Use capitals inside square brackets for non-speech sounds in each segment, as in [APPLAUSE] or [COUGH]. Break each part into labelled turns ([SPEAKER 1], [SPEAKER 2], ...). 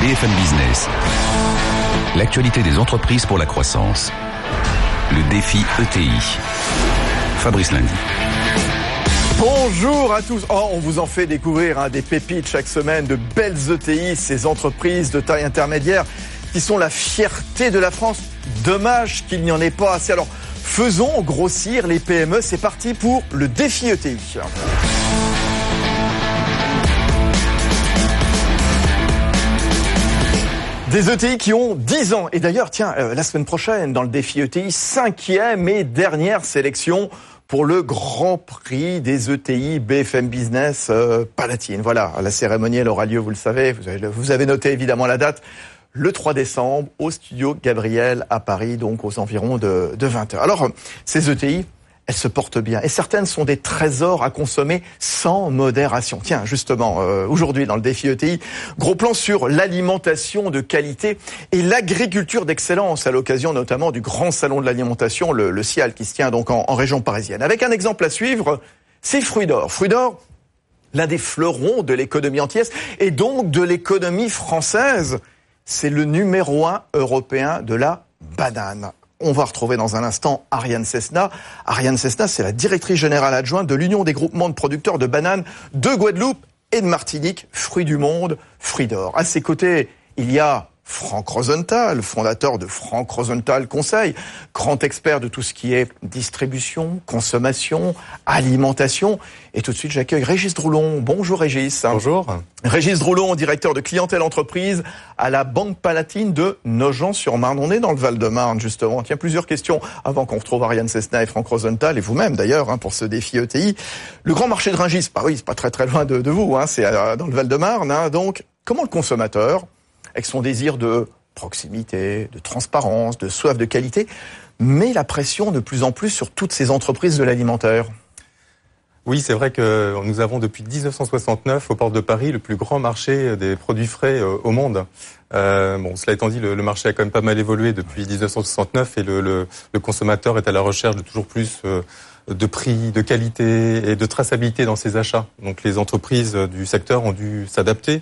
[SPEAKER 1] BFM Business. L'actualité des entreprises pour la croissance. Le défi ETI. Fabrice Lundi.
[SPEAKER 2] Bonjour à tous. Oh, on vous en fait découvrir hein, des pépites chaque semaine de belles ETI, ces entreprises de taille intermédiaire qui sont la fierté de la France. Dommage qu'il n'y en ait pas assez. Alors, faisons grossir les PME. C'est parti pour le défi ETI. Des ETI qui ont 10 ans. Et d'ailleurs, tiens, euh, la semaine prochaine, dans le défi ETI, cinquième et dernière sélection pour le Grand Prix des ETI BFM Business euh, Palatine. Voilà, la cérémonie, elle aura lieu, vous le savez, vous avez, noté évidemment la date, le 3 décembre au studio Gabriel à Paris, donc aux environs de, de 20h. Alors, ces ETI, elles se portent bien. Et certaines sont des trésors à consommer sans modération. Tiens, justement, euh, aujourd'hui dans le défi ETI, gros plan sur l'alimentation de qualité et l'agriculture d'excellence à l'occasion notamment du grand salon de l'alimentation, le, le, CIAL, qui se tient donc en, en région parisienne. Avec un exemple à suivre, c'est Fruit d'Or. Fruit d'Or, l'un des fleurons de l'économie entière et donc de l'économie française. C'est le numéro un européen de la banane. On va retrouver dans un instant Ariane Cessna. Ariane Cessna, c'est la directrice générale adjointe de l'Union des groupements de producteurs de bananes de Guadeloupe et de Martinique, fruits du monde, fruits d'or. À ses côtés, il y a Franck Rosenthal, fondateur de Franck Rosenthal Conseil, grand expert de tout ce qui est distribution, consommation, alimentation. Et tout de suite, j'accueille Régis Droulon. Bonjour Régis.
[SPEAKER 3] Bonjour.
[SPEAKER 2] Régis Droulon, directeur de clientèle entreprise à la Banque Palatine de Nogent-sur-Marne. On est dans le Val-de-Marne, justement. Tiens, plusieurs questions avant qu'on retrouve Ariane Cessna et Franck Rosenthal, et vous-même d'ailleurs, hein, pour ce défi ETI. Le grand marché de Rungis, bah oui, c'est pas très très loin de, de vous, hein, c'est dans le Val-de-Marne. Hein, donc, comment le consommateur avec son désir de proximité, de transparence, de soif de qualité, met la pression de plus en plus sur toutes ces entreprises de l'alimentaire.
[SPEAKER 3] Oui, c'est vrai que nous avons depuis 1969 au port de Paris le plus grand marché des produits frais au monde. Euh, bon, cela étant dit, le, marché a quand même pas mal évolué depuis 1969 et le, le, consommateur est à la recherche de toujours plus euh, de prix, de qualité et de traçabilité dans ses achats. Donc les entreprises du secteur ont dû s'adapter euh,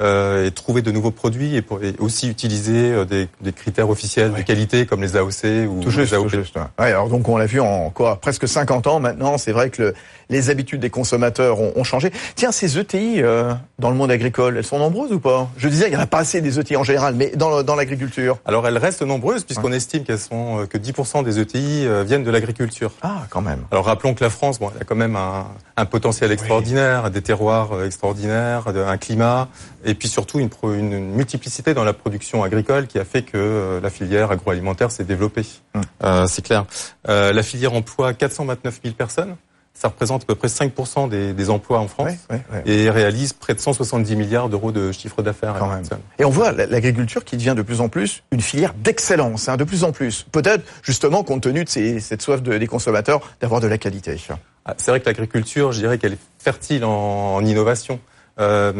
[SPEAKER 3] et trouver de nouveaux produits et, pour, et aussi utiliser euh, des, des, critères officiels ouais. de qualité comme les AOC ou
[SPEAKER 2] tout juste,
[SPEAKER 3] les AOP.
[SPEAKER 2] Tout juste, ouais. alors donc on l'a vu en quoi presque 50 ans maintenant. C'est vrai que le, les habitudes des consommateurs ont, ont, changé. Tiens, ces ETI euh, dans le monde agricole, elles sont nombreuses ou pas? Je disais, il n'y en a pas assez des ETI en général, mais dans, dans l'agriculture.
[SPEAKER 3] Alors elles restent nombreuses puisqu'on estime qu'elles sont que 10% des ETI viennent de l'agriculture.
[SPEAKER 2] Ah, quand même.
[SPEAKER 3] Alors rappelons que la France, bon, elle a quand même un, un potentiel extraordinaire, oui. des terroirs extraordinaires, un climat et puis surtout une, une, multiplicité dans la production agricole qui a fait que euh, la filière agroalimentaire s'est développée. Mmh. Euh, c'est clair. Euh, la filière emploie 429 000 personnes. Ça représente à peu près 5% des, des, emplois en France
[SPEAKER 2] oui, oui, oui.
[SPEAKER 3] et réalise près de 170 milliards d'euros de chiffre d'affaires.
[SPEAKER 2] Et on voit l'agriculture qui devient de plus en plus une filière d'excellence, hein, de plus en plus. Peut-être justement compte tenu de ces, cette soif de, des consommateurs d'avoir de la qualité.
[SPEAKER 3] Ah, c'est vrai que l'agriculture, je dirais qu'elle est fertile en, en innovation. Euh,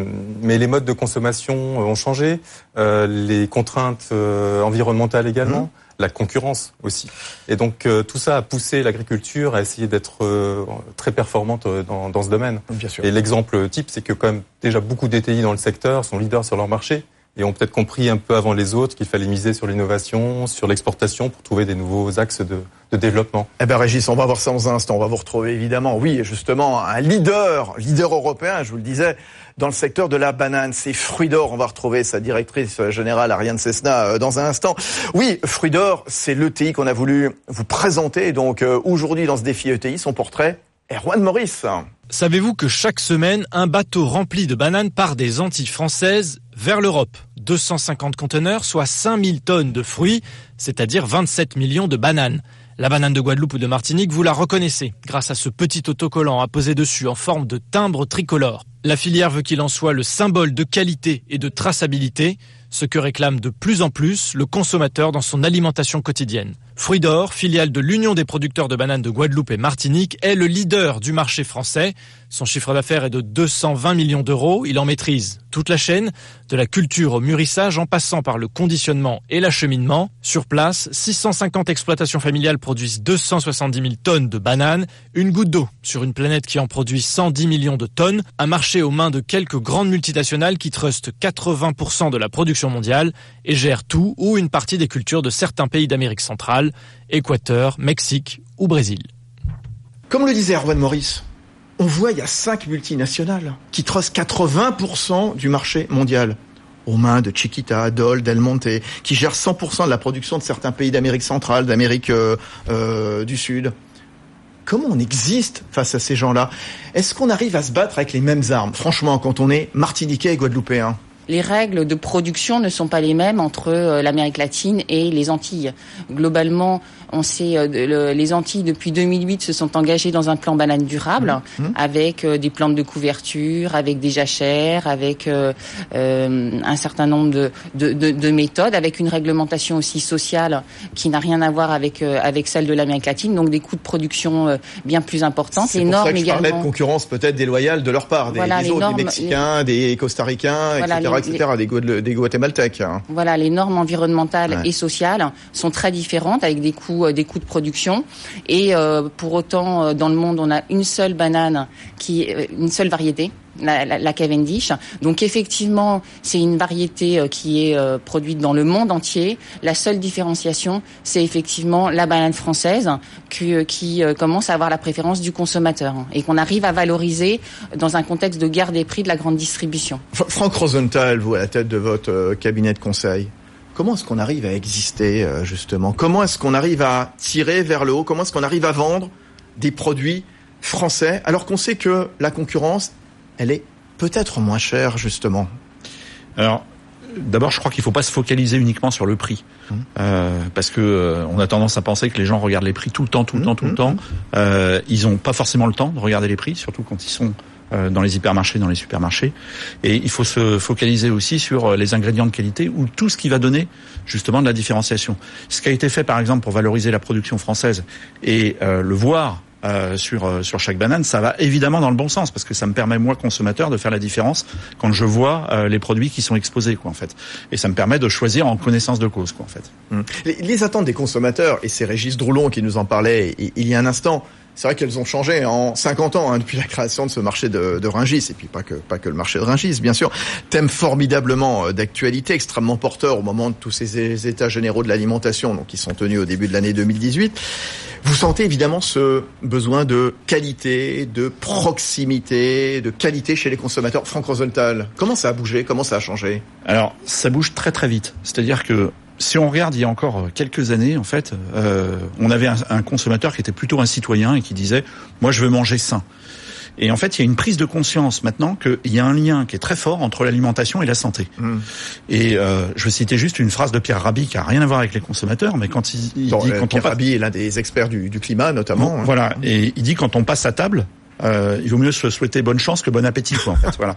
[SPEAKER 3] mais les modes de consommation ont changé, euh, les contraintes euh, environnementales également, mmh. la concurrence aussi. Et donc euh, tout ça a poussé l'agriculture à essayer d'être euh, très performante dans, dans, ce domaine.
[SPEAKER 2] Bien sûr.
[SPEAKER 3] Et l'exemple type, c'est que quand même déjà beaucoup d'ETI dans le secteur sont leaders sur leur marché et ont peut-être compris un peu avant les autres qu'il fallait miser sur l'innovation, sur l'exportation pour trouver des nouveaux axes de, de, développement.
[SPEAKER 2] Eh ben Régis, on va voir ça dans un instant. On va vous retrouver évidemment, oui, justement, un leader, leader européen, je vous le disais, dans le secteur de la banane. C'est Fruit d'Or. On va retrouver sa directrice générale, Ariane Cessna, dans un instant. Oui, Fruit d'Or, c'est l'ETI qu'on a voulu vous présenter. Donc aujourd'hui, dans ce défi ETI, son portrait, Erwan Maurice.
[SPEAKER 4] Savez-vous que chaque semaine, un bateau rempli de bananes part des Antilles françaises vers l'Europe? 250 conteneurs, soit 5000 tonnes de fruits, c'est-à-dire 27 millions de bananes. La banane de Guadeloupe ou de Martinique, vous la reconnaissez grâce à ce petit autocollant apposé dessus en forme de timbre tricolore. La filière veut qu'il en soit le symbole de qualité et de traçabilité, ce que réclame de plus en plus le consommateur dans son alimentation quotidienne. Fruit d'Or, filiale de l'Union des producteurs de bananes de Guadeloupe et Martinique, est le leader du marché français. Son chiffre d'affaires est de 220 millions d'euros. Il en maîtrise toute la chaîne, de la culture au mûrissage en passant par le conditionnement et l'acheminement. Sur place, 650 exploitations familiales produisent 270 000 tonnes de bananes, une goutte d'eau sur une planète qui en produit 110 millions de tonnes, un marché aux mains de quelques grandes multinationales qui trustent 80% de la production mondiale et gèrent tout ou une partie des cultures de certains pays d'Amérique centrale Équateur, Mexique ou Brésil.
[SPEAKER 2] Comme le disait Erwan Maurice, on voit il y a cinq multinationales qui trustent 80% du marché mondial aux mains de Chiquita, Dole, Del Monte, qui gèrent 100% de la production de certains pays d'Amérique centrale, d'Amérique euh, euh, du Sud. Comment on existe face à ces gens-là? Est-ce qu'on arrive à se battre avec les mêmes armes? Franchement, quand on est martiniquais et guadeloupéen
[SPEAKER 5] les règles de production ne sont pas les mêmes entre euh, l'Amérique latine et les Antilles. Globalement, on sait euh, les Antilles depuis 2008 se sont engagées dans un plan banane durable mmh. Mmh. avec euh, des plantes de couverture, avec des jachères, avec un certain nombre de, de, de, de, méthodes, avec une réglementation aussi sociale qui n'a rien à voir avec avec celle de l'Amérique latine, donc des coûts de production bien plus importants.
[SPEAKER 2] C'est pour ça que je parlais de concurrence peut-être déloyale de leur part, des, des autres, des Mexicains, des Costaricains, etc etc., des, Guatémaltèques. Hein.
[SPEAKER 5] Voilà, les normes environnementales et sociales sont très différentes avec des coûts, euh, des coûts de production. Et euh, pour autant, euh, dans le monde, on a une seule banane, qui, une seule variété la, Cavendish. Donc effectivement, c'est une variété euh, qui est euh, produite dans le monde entier. La seule différenciation, c'est effectivement la banane française qui, euh, qui commence à avoir la préférence du consommateur et qu'on arrive à valoriser dans un contexte de guerre des prix de la grande distribution.
[SPEAKER 2] Franck Rosenthal, vous à la tête de votre cabinet de conseil. Comment est-ce qu'on arrive à exister justement? Comment est-ce qu'on arrive à tirer vers le haut? Comment est-ce qu'on arrive à vendre des produits français alors qu'on sait que la concurrence elle est peut-être moins chère justement
[SPEAKER 6] Alors, d'abord, je crois qu'il ne faut pas se focaliser uniquement sur le prix, mmh. euh, parce que euh, on a tendance à penser que les gens regardent les prix tout le temps, tout le mmh, temps, tout le mmh, temps. Euh, ils n'ont pas forcément le temps de regarder les prix, surtout quand ils sont dans les hypermarchés, dans les supermarchés. Et il faut se focaliser aussi sur les ingrédients de qualité ou tout ce qui va donner justement de la différenciation. Ce qui a été fait par exemple pour valoriser la production française et le voir euh, sur euh, sur chaque banane, ça va évidemment dans le bon sens parce que ça me permet moi consommateur de faire la différence quand je vois euh, les produits qui sont exposés quoi en fait. Et ça me permet de choisir en connaissance de cause quoi en fait.
[SPEAKER 2] Hum. Les, attentes des consommateurs et c'est Régis Droulon qui nous en parlait il y a un instant c'est vrai qu'elles ont changé en 50 ans hein, depuis la création de ce marché de, de et puis pas que pas que le marché de Ringis bien sûr. Thème formidablement euh, d'actualité extrêmement porteur au moment de tous ces états généraux de l'alimentation donc qui sont tenus au début de l'année 2018 vous sentez évidemment ce besoin de qualité de proximité de qualité chez les consommateurs. Franck Rosenthal comment ça a bougé? Comment ça a changé?
[SPEAKER 6] Alors ça bouge très très vite. C'est-à-dire que si on regarde il y a encore quelques années, en fait, euh, on avait un, consommateur qui était plutôt un citoyen et qui disait moi je veux manger sain. Et en fait, il y a une prise de conscience maintenant qu'il y a un lien qui est très fort entre l'alimentation et la santé. Mmh. Et euh, je vais citer juste une phrase de Pierre Rabhi qui a rien à voir avec les consommateurs, mais quand il, dit
[SPEAKER 2] euh, quand Pierre on Rabhi est l'un des experts du, du climat notamment.
[SPEAKER 6] Hein. Voilà, et il dit quand on passe à table, euh, il vaut mieux se souhaiter bonne chance que bon appétit, quoi, en fait. [LAUGHS] Voilà.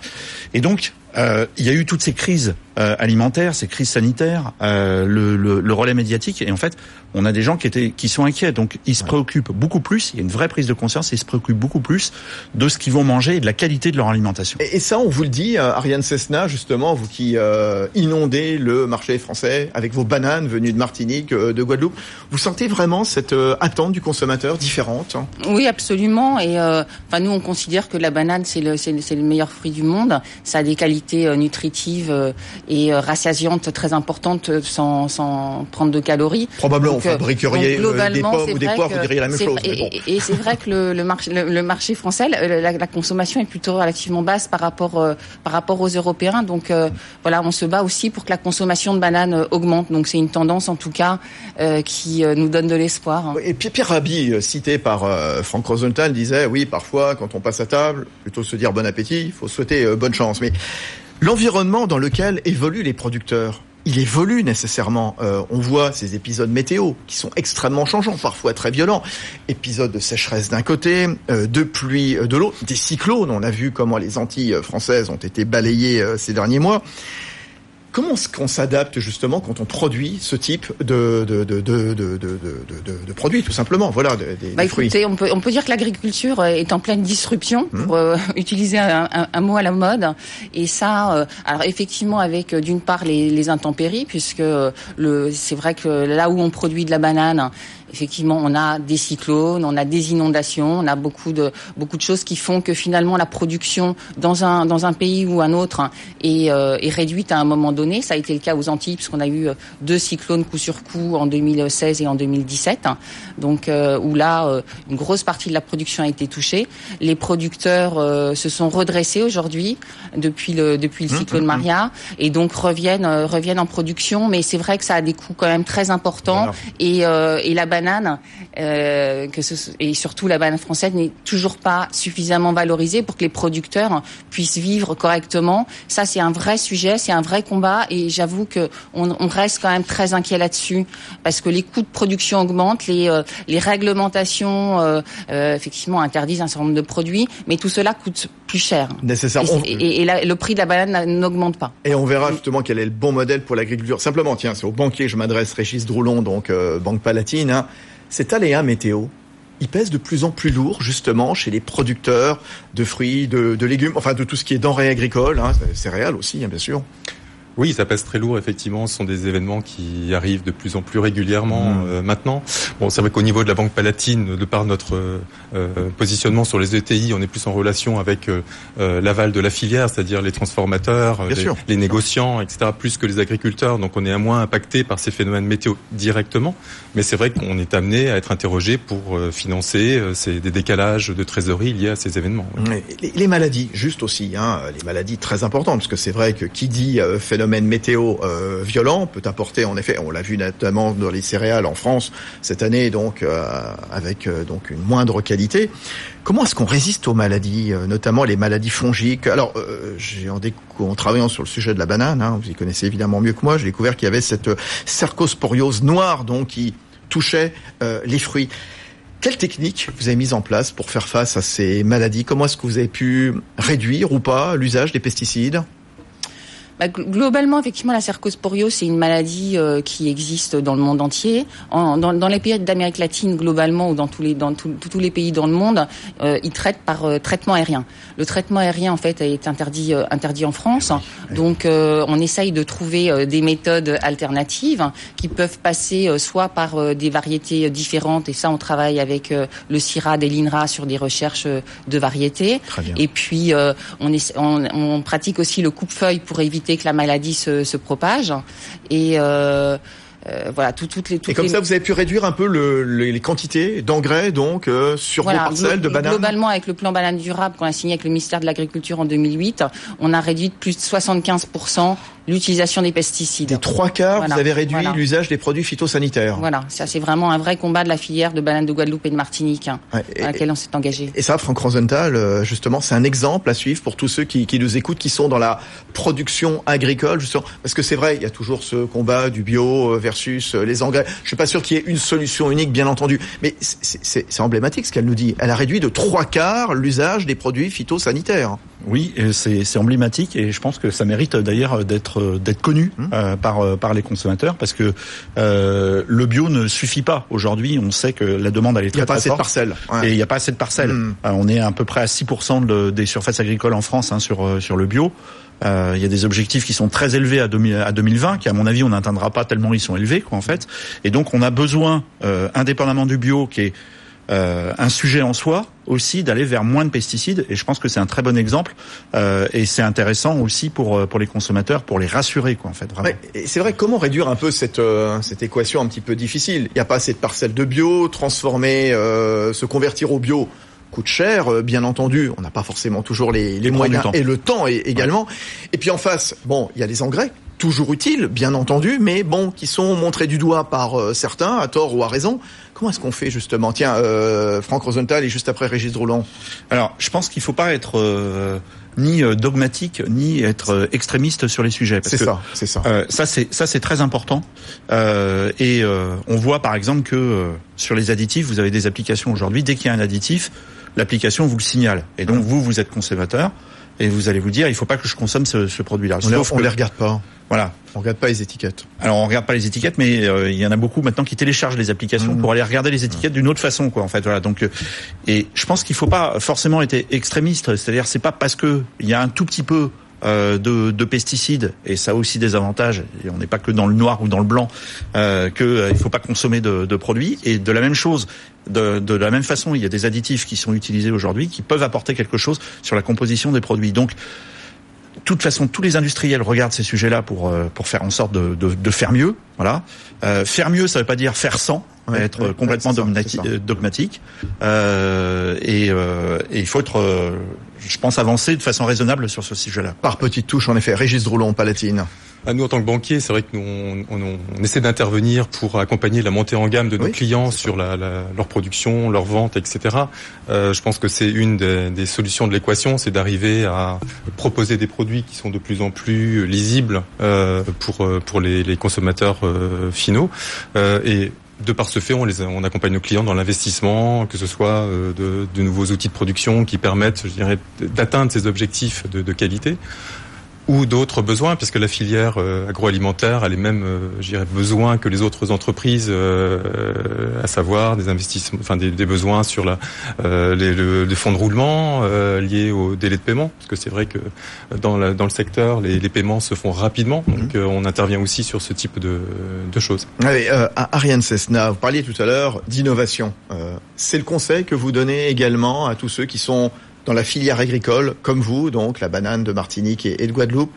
[SPEAKER 6] Et donc, euh, il y a eu toutes ces crises euh, alimentaires, ces crises sanitaires, euh, le, le, le, relais médiatique, et en fait, on a des gens qui étaient, qui sont inquiets. Donc, ils se préoccupent beaucoup plus. Il y a une vraie prise de conscience. Et ils se préoccupent beaucoup plus de ce qu'ils vont manger et de la qualité de leur alimentation.
[SPEAKER 2] Et, ça, on vous le dit, euh, Ariane Cessna, justement, vous qui euh, inondez le marché français avec vos bananes venues de Martinique, de Guadeloupe, vous sentez vraiment cette attente du consommateur différente
[SPEAKER 5] Oui, absolument. Et enfin, nous, on considère que la banane, c'est le, c'est, le meilleur fruit du monde. Ça a des qualités euh, nutritive euh, et euh, rassasiante très importante sans, sans prendre de calories.
[SPEAKER 2] Probablement, donc, vous fabriqueriez des pommes ou des poires, vous diriez la même chose.
[SPEAKER 5] Et, c'est vrai que le, le, marché, le, marché français, la, la, consommation est plutôt relativement basse par rapport, par rapport aux Européens. Donc voilà, on se bat aussi pour que la consommation de bananes augmente. Donc c'est une tendance en tout cas qui nous donne de l'espoir.
[SPEAKER 2] Et Pierre Rabhi, cité par Franck Rosenthal, disait oui, parfois quand on passe à table, plutôt se dire bon appétit, il faut souhaiter bonne chance. Mais L'environnement dans lequel évoluent les producteurs, il évolue nécessairement. Euh, on voit ces épisodes météo qui sont extrêmement changeants, parfois très violents. Épisodes de sécheresse d'un côté, euh, de pluie de l'autre, des cyclones. On a vu comment les Antilles françaises ont été balayées ces derniers mois. Comment est-ce qu'on s'adapte justement quand on produit ce type de, de, de, de, de, de produits, tout simplement Voilà, des,
[SPEAKER 5] bah, écoutez, On peut, on peut dire que l'agriculture euh, est en pleine disruption, mmh. pour euh, [LAUGHS] utiliser un, un, mot à la mode. Et ça, euh, alors effectivement, avec d'une part les, les intempéries, puisque le, c'est vrai que là où on produit de la banane, effectivement, on a des cyclones, on a des inondations, on a beaucoup de beaucoup de choses qui font que finalement la production dans un dans un pays ou un autre est, euh, est réduite à un moment donné. Ça a été le cas aux Antilles puisqu'on a eu euh, deux cyclones coup sur coup en 2016 et en 2017. Donc euh, où là une grosse partie de la production a été touchée. Les producteurs se sont redressés aujourd'hui depuis le depuis le mmh, cyclone mmh, mmh. Maria et donc reviennent reviennent en production. Mais c'est vrai que ça a des coûts quand même très importants et, et la banane, euh, que ce, et surtout la banane française, n'est toujours pas suffisamment valorisée pour que les producteurs puissent vivre correctement. Ça, c'est un vrai sujet, c'est un vrai combat, et j'avoue que on, on, reste quand même très inquiet là-dessus parce que les coûts de production augmentent, les, euh, les réglementations euh, effectivement interdisent un certain nombre de produits, mais tout cela coûte plus cher.
[SPEAKER 2] Nécessairement.
[SPEAKER 5] Et, et, le prix de la banane n'augmente pas.
[SPEAKER 2] Et on verra justement quel est le bon modèle pour l'agriculture. Simplement, tiens, c'est au banquier que je m'adresse, Régis Droulon, donc euh, Banque Palatine. Hein. Cet aléa météo, il pèse de plus en plus lourd justement chez les producteurs de fruits, de, légumes, enfin de tout ce qui est denrées agricoles, hein, céréales aussi hein, bien sûr.
[SPEAKER 3] Oui, ça pèse très lourd, effectivement. Ce sont des événements qui arrivent de plus en plus régulièrement mmh. euh, maintenant. Bon, c'est vrai qu'au niveau de la Banque Palatine, de par notre euh, positionnement sur les ETI, on est plus en relation avec euh, l'aval de la filière, c'est-à-dire les transformateurs, les, les, négociants, etc., plus que les agriculteurs. Donc on est à moins impacté par ces phénomènes météo directement. Mais c'est vrai qu'on est amené à être interrogé pour financer ces, des décalages de trésorerie liés à ces événements.
[SPEAKER 2] Les, les, maladies, juste aussi, hein, les maladies très importantes, parce que c'est vrai que qui dit phénomène phénomène météo euh, violent peut apporter en effet, on l'a vu notamment dans les céréales en France cette année, donc euh, avec euh, donc une moindre qualité. Comment est-ce qu'on résiste aux maladies, notamment les maladies fongiques? Alors, j'ai en, en travaillant sur le sujet de la banane, hein, vous y connaissez évidemment mieux que moi, j'ai découvert qu'il y avait cette cercosporiose noire donc qui touchait les fruits. Quelle technique vous avez mise en place pour faire face à ces maladies? Comment est-ce que vous avez pu réduire ou pas l'usage des pesticides?
[SPEAKER 5] Bah, globalement, effectivement, la cercosporiose, c'est une maladie euh, qui existe dans le monde entier. En, dans, dans, les pays d'Amérique latine, globalement, ou dans tous les, dans tous les pays dans le monde, euh, ils traitent par euh, traitement aérien. Le traitement aérien, en fait, est interdit, interdit en France. Donc, on essaye de trouver des méthodes alternatives qui peuvent passer soit par des variétés différentes, et ça, on travaille avec le CIRAD et l'INRA sur des recherches de variétés. Et puis, on, est, on, on pratique aussi le coupe-feuille pour éviter que la maladie se, se propage. Et euh, euh, voilà, tout, toutes les.
[SPEAKER 2] et comme ça, vous avez pu réduire un peu le, les quantités d'engrais donc euh, sur vos parcelles de bananes.
[SPEAKER 5] Globalement, avec le plan banane durable qu'on a signé avec le ministère de l'Agriculture en 2008, on a réduit de plus de 75 l'utilisation des pesticides.
[SPEAKER 2] Des trois quarts, vous avez réduit l'usage des produits phytosanitaires.
[SPEAKER 5] Voilà, ça c'est vraiment un vrai combat de la filière de bananes de Guadeloupe et de Martinique hein, à laquelle on s'est engagé.
[SPEAKER 2] Et ça, Franck Rosenthal, euh, justement, c'est un exemple à suivre pour tous ceux qui, qui, nous écoutent, qui sont dans la production agricole, justement, parce que c'est vrai, il y a toujours ce combat du bio versus euh, les engrais. Je suis pas sûr qu'il y ait une solution unique, bien entendu, mais c'est emblématique ce qu'elle nous dit. Elle a réduit de trois quarts l'usage des produits phytosanitaires.
[SPEAKER 6] Oui, c'est emblématique et je pense que ça mérite d'ailleurs d'être d'être connu mmh. euh, par euh, par les consommateurs parce que euh, le bio ne suffit pas aujourd'hui. On sait que la demande elle est très, très forte.
[SPEAKER 2] Il n'y a pas assez de parcelles.
[SPEAKER 6] Et il n'y a pas assez de parcelles. Mmh. Euh, on est à peu près à 6% de, des surfaces agricoles en France hein, sur sur le bio. Euh, il y a des objectifs qui sont très élevés à, 2020, qui à mon avis on n'atteindra pas tellement ils sont élevés quoi en fait. Et donc on a besoin, indépendamment du bio, qui est euh, un sujet en soi aussi d'aller vers moins de pesticides et je pense que c'est un très bon exemple euh, et c'est intéressant aussi pour euh, pour les consommateurs pour les rassurer quoi en fait
[SPEAKER 2] vraiment. c'est vrai comment réduire un peu cette cette équation un petit peu difficile? Il n'y a pas assez de parcelles de bio transformer se convertir au bio coûte cher, bien entendu. On n'a pas forcément toujours les, les moyens et le temps également. Et puis en face, bon, il y a les engrais toujours utiles, bien entendu, mais bon, qui sont montrés du doigt par euh, certains, à tort ou à raison. Comment est-ce qu'on fait justement? Tiens, euh, Franck Rosenthal et juste après Régis Drouland.
[SPEAKER 6] Alors, je pense qu'il faut pas être euh, ni dogmatique, ni être extrémiste sur les sujets.
[SPEAKER 2] C'est ça, c'est ça.
[SPEAKER 6] ça c'est ça c'est très important. et on voit par exemple que sur les additifs, vous avez des applications aujourd'hui. Dès qu'il y a un additif, l'application vous le signale. Et donc vous, vous êtes consommateur et vous allez vous dire, il faut pas que je consomme ce, ce produit-là.
[SPEAKER 2] On, ne les regarde pas.
[SPEAKER 6] Voilà.
[SPEAKER 2] On regarde pas les étiquettes.
[SPEAKER 6] Alors on regarde pas les étiquettes, mais euh, il y en a beaucoup maintenant qui téléchargent les applications mmh. pour aller regarder les étiquettes d'une autre façon, quoi. En fait, voilà. Donc, euh, et je pense qu'il faut pas forcément être extrémiste. C'est-à-dire, c'est pas parce que il y a un tout petit peu de, de, pesticides et ça a aussi des avantages. Et on n'est pas que dans le noir ou dans le blanc euh, que euh, il faut pas consommer de, de, produits. Et de la même chose, de, de, la même façon, il y a des additifs qui sont utilisés aujourd'hui qui peuvent apporter quelque chose sur la composition des produits. Donc toute façon, tous les industriels regardent ces sujets-là pour euh, pour faire en sorte de, de, de faire mieux. Voilà. Euh, faire mieux, ça veut pas dire faire sans, être complètement dogmatique. Euh, et, et, il faut être, je pense, avancer de façon raisonnable sur ce sujet-là.
[SPEAKER 2] Par petites touches, en effet. Régis Droulant, Palatine.
[SPEAKER 3] À nous, en tant que banquier, c'est vrai que nous, on, on, on essaie d'intervenir pour accompagner la montée en gamme de nos clients sur la, la, leur production, leur vente, etc. Euh, je pense que c'est une des, des, solutions de l'équation, c'est d'arriver à proposer des produits qui sont de plus en plus lisibles euh, pour euh, pour les, les consommateurs euh, finaux. Euh, et de par ce fait, on, les, on accompagne nos clients dans l'investissement, que ce soit de, de, nouveaux outils de production qui permettent, je dirais, d'atteindre ces objectifs de qualité ou d'autres besoins, puisque la filière euh, agroalimentaire a les mêmes, euh, besoins que les autres entreprises, euh, à savoir des investissements, enfin des, des besoins sur la, euh, les, le, les, fonds de roulement euh, liés au délai de paiement, parce que c'est vrai que dans, la, dans le secteur, les, les, paiements se font rapidement, mhm. donc on intervient aussi sur ce type de, de choses.
[SPEAKER 2] Allez, Ariane Cessna, vous parliez tout à l'heure d'innovation. c'est le conseil que vous donnez également à tous ceux qui sont dans la filière agricole, comme vous, donc la banane de Martinique et, de Guadeloupe,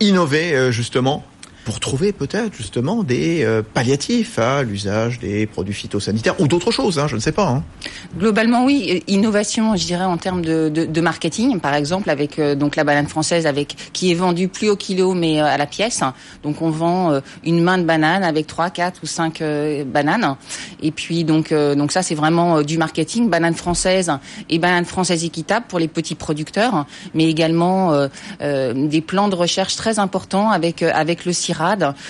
[SPEAKER 2] innover euh, justement pour trouver peut-être justement des euh, palliatifs à l'usage des produits phytosanitaires ou d'autres choses, hein, je ne sais pas. Hein.
[SPEAKER 5] Globalement, oui, innovation, je dirais en termes de, marketing, par exemple avec euh, donc la banane française qui est vendue plus au kilo mais euh, à la pièce. Donc on vend une main de banane avec trois, quatre ou cinq bananes. Et puis donc donc ça c'est vraiment du marketing, banane française et banane française équitable pour les petits producteurs, mais également des plans de recherche très importants avec avec le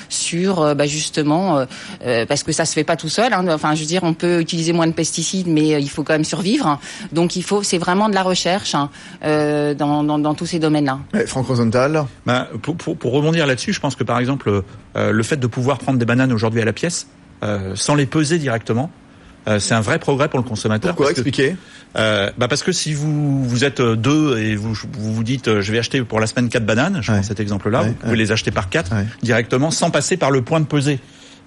[SPEAKER 5] sur euh, bah, justement euh, euh, parce que ça se fait pas tout seul. Hein. enfin, je veux dire, on peut utiliser moins de pesticides, mais il faut quand même survivre. Donc, il faut, c'est vraiment de la recherche hein, dans, dans, dans, tous ces domaines-là.
[SPEAKER 2] Franck Rosenthal.
[SPEAKER 6] Bah, pour, pour, pour, rebondir là-dessus, je pense que par exemple, le fait de pouvoir prendre des bananes aujourd'hui à la pièce, sans les peser directement, c'est un vrai progrès pour le consommateur.
[SPEAKER 2] Pourquoi expliquer
[SPEAKER 6] euh, bah parce que si vous vous êtes deux et vous vous, vous dites je vais acheter pour la semaine quatre bananes, je prends cet exemple-là, vous pouvez les acheter par quatre directement sans passer par le point de pesée.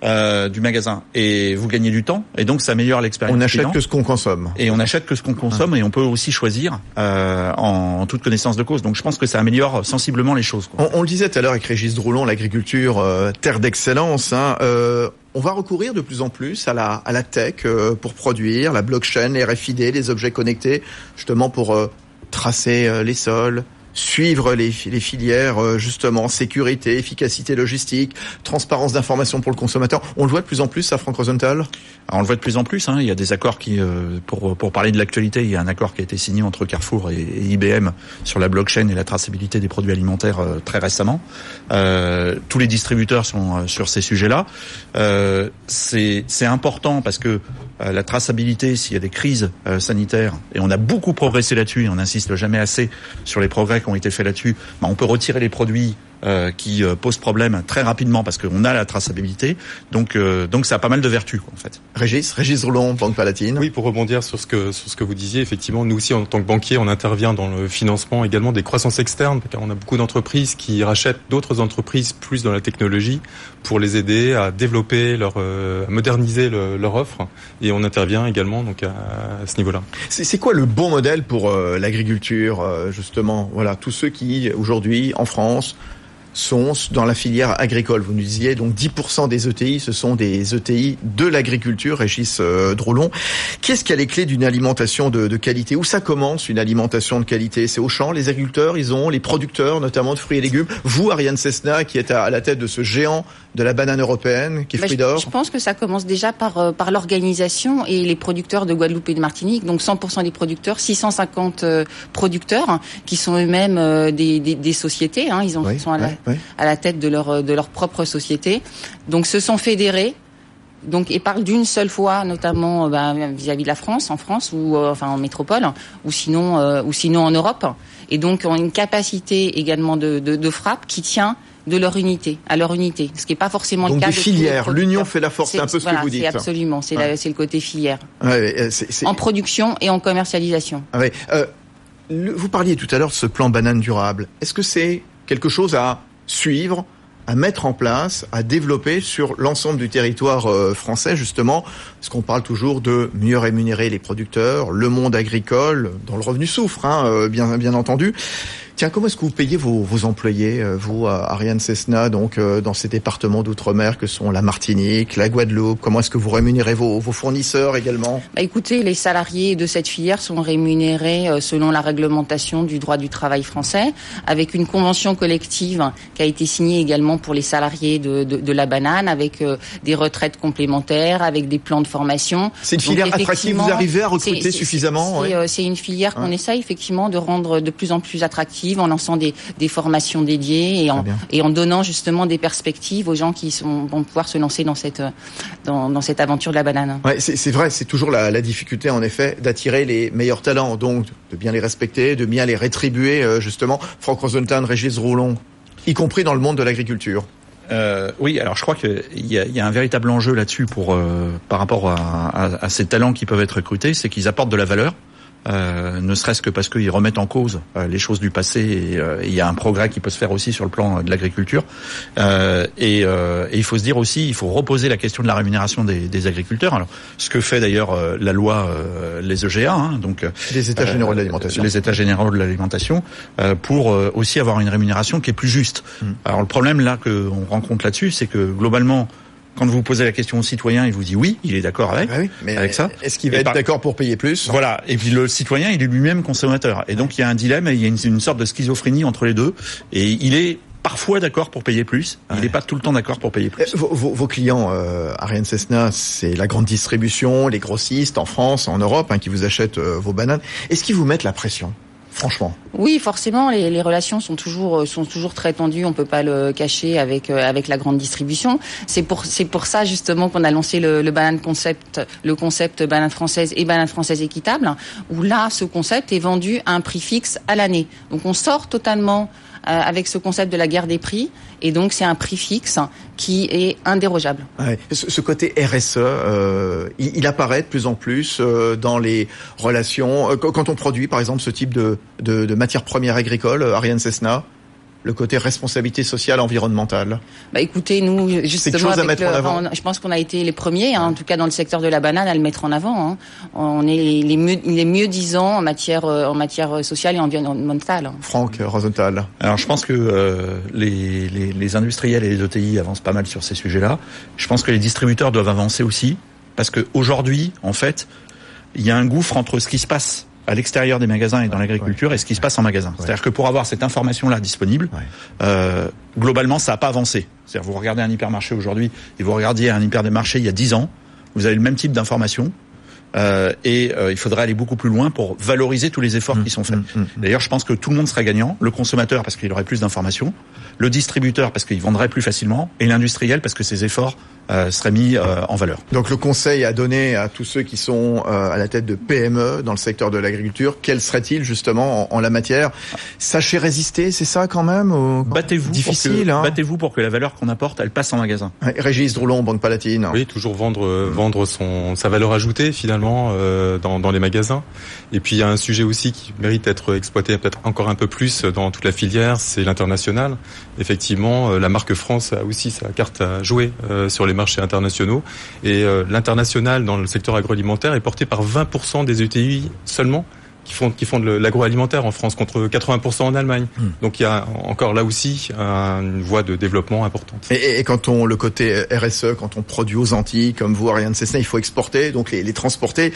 [SPEAKER 6] Euh, du magasin et vous gagnez du temps et donc ça améliore l'expérience.
[SPEAKER 2] On n'achète que ce qu'on consomme
[SPEAKER 6] et on achète que ce qu'on consomme et on peut aussi choisir euh, en, en, toute connaissance de cause. Donc je pense que ça améliore sensiblement les choses.
[SPEAKER 2] Quoi. On, on, le disait tout à l'heure avec Régis Droulant, l'agriculture euh, terre d'excellence. Hein, euh, on va recourir de plus en plus à la, à la tech euh, pour produire, la blockchain, les RFID, les objets connectés, justement pour euh, tracer les sols, suivre les, les, filières, justement, sécurité, efficacité logistique, transparence d'information pour le consommateur. On le voit de plus en plus, ça, Franck Rosenthal?
[SPEAKER 6] On le voit de plus en plus. Hein. Il y a des accords qui, pour, pour parler de l'actualité, il y a un accord qui a été signé entre Carrefour et, IBM sur la blockchain et la traçabilité des produits alimentaires très récemment. Euh, tous les distributeurs sont sur ces sujets-là. Euh, c'est important parce que euh, la traçabilité, s'il y a des crises euh, sanitaires, et on a beaucoup progressé là-dessus, on n'insiste jamais assez sur les progrès qui ont été faits là-dessus, bah, on peut retirer les produits euh, qui euh, pose problème très rapidement parce qu'on a la traçabilité. Donc, euh, donc ça a pas mal de vertus en fait.
[SPEAKER 2] Régis, Régis Roulon, Banque Palatine.
[SPEAKER 3] Oui, pour rebondir sur ce que sur ce que vous disiez, effectivement, nous aussi en tant que banquier, on intervient dans le financement également des croissances externes, car on a beaucoup d'entreprises qui rachètent d'autres entreprises plus dans la technologie pour les aider à développer leur, à moderniser leur offre, et on intervient également donc à, à ce niveau-là.
[SPEAKER 2] C'est quoi le bon modèle pour l'agriculture justement? Voilà, tous ceux qui aujourd'hui en France sont dans la filière agricole. Vous nous disiez donc 10% des ETI, ce sont des ETI de l'agriculture, Régis euh, Drolon. Qu'est-ce qui a les clés d'une alimentation de, de, qualité Où ça commence une alimentation de qualité? C'est au champ, les agriculteurs, ils ont les producteurs, notamment de fruits et légumes. Vous, Ariane Cessna, qui êtes à, la tête de ce géant de la banane européenne, qui est fruit d'or.
[SPEAKER 5] Je pense que ça commence déjà par, euh, par l'organisation et les producteurs de Guadeloupe et de Martinique. Donc 100% des producteurs, 650 euh, producteurs qui sont eux-mêmes des, des, des, sociétés. Hein. Ils, ont, sont à la, à la tête de leur, de leur propre société. Donc se sont fédérés donc et parlent d'une seule fois, notamment euh, bah, vis-à-vis de la France, en France ou euh, enfin en métropole, ou sinon euh, ou sinon en Europe, et donc ont une capacité également de, de, de frappe qui tient de leur unité, à leur unité, ce qui n'est pas forcément
[SPEAKER 2] le
[SPEAKER 5] cas.
[SPEAKER 2] des filières, l'union fait la force, c'est un peu ce que vous dites.
[SPEAKER 5] Absolument, c'est le côté filière. Ouais, en production et en commercialisation.
[SPEAKER 2] Ouais, vous parliez tout à l'heure de ce plan banane durable. Est-ce que c'est quelque chose à suivre, à mettre en place, à développer sur l'ensemble du territoire euh, français, justement, parce qu'on parle toujours de mieux rémunérer les producteurs, le monde agricole, dont le revenu souffre, hein, euh, bien, bien entendu. Tiens, comment est-ce que vous payez vos, vos employés, euh, vous, Ariane Cessna, donc euh, dans ces départements d'outre-mer que sont la Martinique, la Guadeloupe? Comment est-ce que vous rémunérez vos, vos fournisseurs également?
[SPEAKER 5] Bah, Écoutez, les salariés de cette filière sont rémunérés euh, selon la réglementation du droit du travail français, avec une convention collective qui a été signée également pour les salariés de, de, de la banane, avec des retraites complémentaires, avec des plans de formation.
[SPEAKER 2] C'est une filière attractive. Vous arrivez à recruter suffisamment
[SPEAKER 5] C'est une filière qu'on essaye effectivement de rendre de plus en plus attractive en lançant des, des formations dédiées et en, et en donnant justement des perspectives aux gens qui sont, vont pouvoir se lancer dans cette, dans, dans cette aventure de la banane.
[SPEAKER 2] Ouais, c'est vrai, c'est toujours la, la, difficulté en effet d'attirer les meilleurs talents, donc de bien les respecter, de bien les rétribuer euh, justement. Franck Rosenthal, Régis Roulon, y compris dans le monde de l'agriculture.
[SPEAKER 6] Euh, oui, alors je crois qu'il y a, y a un véritable enjeu là-dessus pour euh, par rapport à, à, à, ces talents qui peuvent être recrutés, c'est qu'ils apportent de la valeur. Euh, ne serait-ce que parce qu'ils remettent en cause euh, les choses du passé euh, et il y a un progrès qui peut se faire aussi sur le plan de l'agriculture. Et, et, il faut se dire aussi, il faut reposer la question de la rémunération des, des agriculteurs. Alors, ce que fait d'ailleurs la loi, les EGA, hein, donc
[SPEAKER 2] les États généraux de l'alimentation,
[SPEAKER 6] les États généraux de l'alimentation, pour aussi avoir une rémunération qui est plus juste. Mmh. Alors le problème là que on rencontre là-dessus, c'est que globalement quand vous posez la question au citoyen, il vous dit oui, il est d'accord avec, ah oui, mais avec ça.
[SPEAKER 2] Est-ce qu'il va être d'accord pour payer plus?
[SPEAKER 6] Voilà. Et puis le citoyen, il est lui-même consommateur. Et donc il y a un dilemme, et il y a une, une sorte de schizophrénie entre les deux. Et il est parfois d'accord pour payer plus. Il n'est pas tout le temps d'accord pour payer plus.
[SPEAKER 2] Vos, vos, vos clients, euh, Ariane Cessna, c'est la grande distribution, les grossistes en France, en Europe, hein, qui vous achètent euh, vos bananes. Est-ce qu'ils vous mettent la pression? Franchement
[SPEAKER 5] Oui, forcément, les, relations sont toujours euh, sont toujours très tendues. On peut pas le cacher avec euh, avec la grande distribution. C'est pour c'est pour ça justement qu'on a lancé le, le banane concept, le concept banane française et banane française équitable, où là, ce concept est vendu à un prix fixe à l'année. Donc on sort totalement avec ce concept de la guerre des prix. Et donc, c'est un prix fixe qui est indérogeable.
[SPEAKER 2] Ce, côté RSE, euh, il, apparaît de plus en plus euh, dans les relations. Euh, quand on produit, par exemple, ce type de, de, de matières premières agricoles, euh, Ariane Cessna, le côté responsabilité sociale environnementale
[SPEAKER 5] Bah écoutez, nous justement, avec le, on, je pense qu'on a été les premiers, hein, en tout cas dans le secteur de la banane, à le mettre en avant. Hein. On est les, les, mieux, les mieux disants en matière en matière sociale et environnementale.
[SPEAKER 2] Franck Rosenthal.
[SPEAKER 6] Alors je pense que euh, les, les, les industriels et les ETI avancent pas mal sur ces sujets-là. Je pense que les distributeurs doivent avancer aussi, parce que aujourd'hui, en fait, il y a un gouffre entre ce qui se passe à l'extérieur des magasins et dans l'agriculture ouais. et ce qui se passe en magasin. Ouais. C'est-à-dire que pour avoir cette information-là disponible, ouais. euh, globalement, ça n'a pas avancé. C'est-à-dire vous regardez un hypermarché aujourd'hui et vous regardiez un hypermarché il y a 10 ans, vous avez le même type d'information. Euh, et euh, il faudrait aller beaucoup plus loin pour valoriser tous les efforts mmh, qui sont faits. Mmh, mmh. D'ailleurs, je pense que tout le monde serait gagnant. Le consommateur parce qu'il aurait plus d'informations, le distributeur parce qu'il vendrait plus facilement, et l'industriel parce que ses efforts euh, seraient mis euh, en valeur.
[SPEAKER 2] Donc le conseil à donner à tous ceux qui sont euh, à la tête de PME dans le secteur de l'agriculture, quel serait-il justement en, en, la matière? Sachez résister, c'est ça quand même
[SPEAKER 6] Battez-vous difficile. Hein Battez-vous pour que la valeur qu'on apporte, elle passe en magasin.
[SPEAKER 2] Régis Droulon, Banque Palatine.
[SPEAKER 3] Oui, toujours vendre vendre son sa valeur ajoutée finalement dans, dans les magasins. Et puis il y a un sujet aussi qui mérite d'être exploité peut-être encore un peu plus dans toute la filière, c'est l'international. Effectivement, la marque France a aussi sa carte à jouer sur les marchés internationaux. Et euh, l'international dans le secteur agroalimentaire est porté par 20% des ETI seulement qui font qui font de l'agroalimentaire en France contre 80% en Allemagne. Hmm. Donc il y a encore là aussi une voie de développement importante.
[SPEAKER 2] Et, quand on le côté RSE, quand on produit aux Antilles, comme vous, Ariane Cessna, il faut exporter, donc les, les transporter.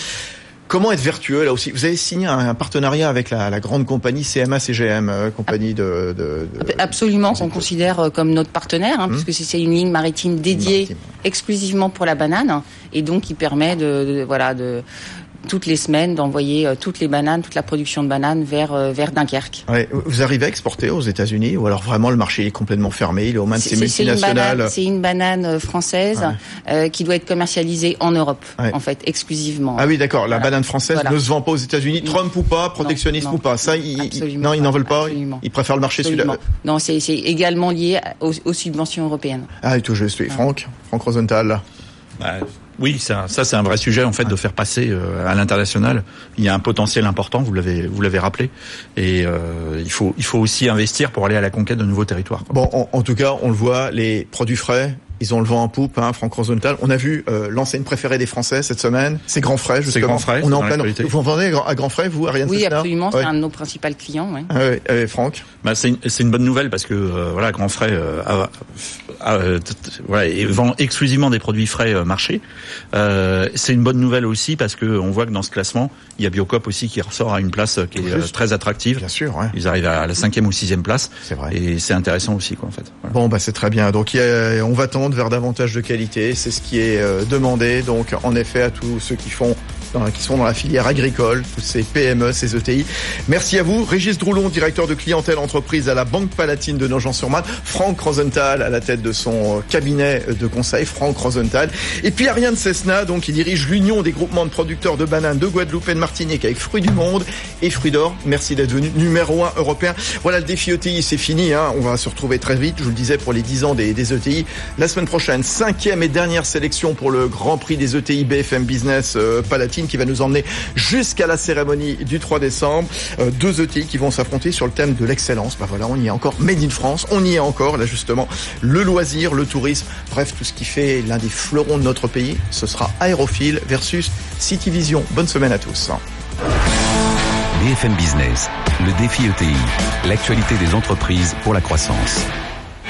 [SPEAKER 2] Comment être vertueux là aussi? Vous avez signé un, partenariat avec la, la, grande compagnie CMA CGM, euh, compagnie de, de,
[SPEAKER 5] de absolument qu'on considère euh, comme notre partenaire, hein, hum. puisque c'est une ligne maritime dédiée exclusivement pour la banane et donc qui permet de voilà de toutes les semaines d'envoyer euh, toutes les bananes, toute la production de bananes vers euh, vers Dunkerque.
[SPEAKER 2] Vous arrivez à exporter aux États-Unis ou alors vraiment le marché est complètement fermé, il est aux mains de ces multinationales.
[SPEAKER 5] C'est une, banane euh, française qui doit être commercialisée en Europe, en fait, exclusivement.
[SPEAKER 2] Ah oui, d'accord. La banane française ne se vend pas aux États-Unis, Trump ou pas, protectionnisme ou pas. Ça, ils, non, ils n'en veulent pas. Ils préfèrent le marché sud.
[SPEAKER 5] Non, c'est également lié aux, subventions européennes.
[SPEAKER 2] Ah, tout juste. Franck, Franck Rosenthal.
[SPEAKER 6] Bah, oui, ça, ça c'est un vrai sujet en fait de faire passer euh, à l'international. Il y a un potentiel important, vous l'avez vous l'avez rappelé, et euh, il faut il faut aussi investir pour aller à la conquête de nouveaux territoires.
[SPEAKER 2] Bon, en, tout cas, on le voit, les produits frais, ils ont le vent en poupe, hein, Franck Rosenthal. On a vu euh, l'enseigne préférée des Français cette semaine, c'est Grand Frais, justement.
[SPEAKER 6] Grand Frais,
[SPEAKER 2] on est en pleine. Vous vendez à Grand Frais, vous, Ariane
[SPEAKER 5] Oui, absolument. C'est un de nos principaux clients. Ouais. Ah,
[SPEAKER 2] oui, Franck.
[SPEAKER 6] Bah, c'est une, une, bonne nouvelle parce que euh, voilà, Grand Frais euh, a, a, voilà, et vend exclusivement des produits frais euh, marché. Euh, c'est une bonne nouvelle aussi parce que on voit que dans ce classement, il y a Biocop aussi qui ressort à une place qui est très attractive.
[SPEAKER 2] Bien sûr. Ouais.
[SPEAKER 6] Ils arrivent à la cinquième ou sixième place. C'est vrai. Et c'est intéressant aussi, quoi, en fait.
[SPEAKER 2] Bon, bah c'est très bien. Donc, on va tendre vers davantage de qualité. C'est ce qui est euh, demandé. Donc, en effet, à tous ceux qui font qui sont dans la filière agricole, tous ces PME, ces ETI. Merci à vous. Régis Droulon, directeur de clientèle entreprise à la Banque Palatine de Nogent-sur-Marne. Franck Rosenthal à la tête de son euh, cabinet de conseil, Franck Rosenthal. Et puis Ariane Cessna, donc, qui dirige l'Union des groupements de producteurs de bananes de Guadeloupe et de Martinique avec Fruits du Monde et Fruits d'Or. Merci d'être venu numéro un européen. Voilà, le défi ETI, c'est fini. Hein. On va se retrouver très vite, je vous le disais, pour les 10 ans des, ETI. La semaine prochaine, cinquième et dernière sélection pour le Grand Prix des ETI BFM Business euh, Palatine qui va nous emmener jusqu'à la cérémonie du 3 décembre. Euh, deux ETI qui vont s'affronter sur le thème de l'excellence. Bah voilà, on y est encore. Made in France, on y est encore. Là justement, le loisir, le tourisme, bref, tout ce qui fait l'un des fleurons de notre pays. Ce sera Aérophile versus City Vision. Bonne semaine à tous.
[SPEAKER 1] BFM Business, le défi ETI, l'actualité des entreprises pour la croissance.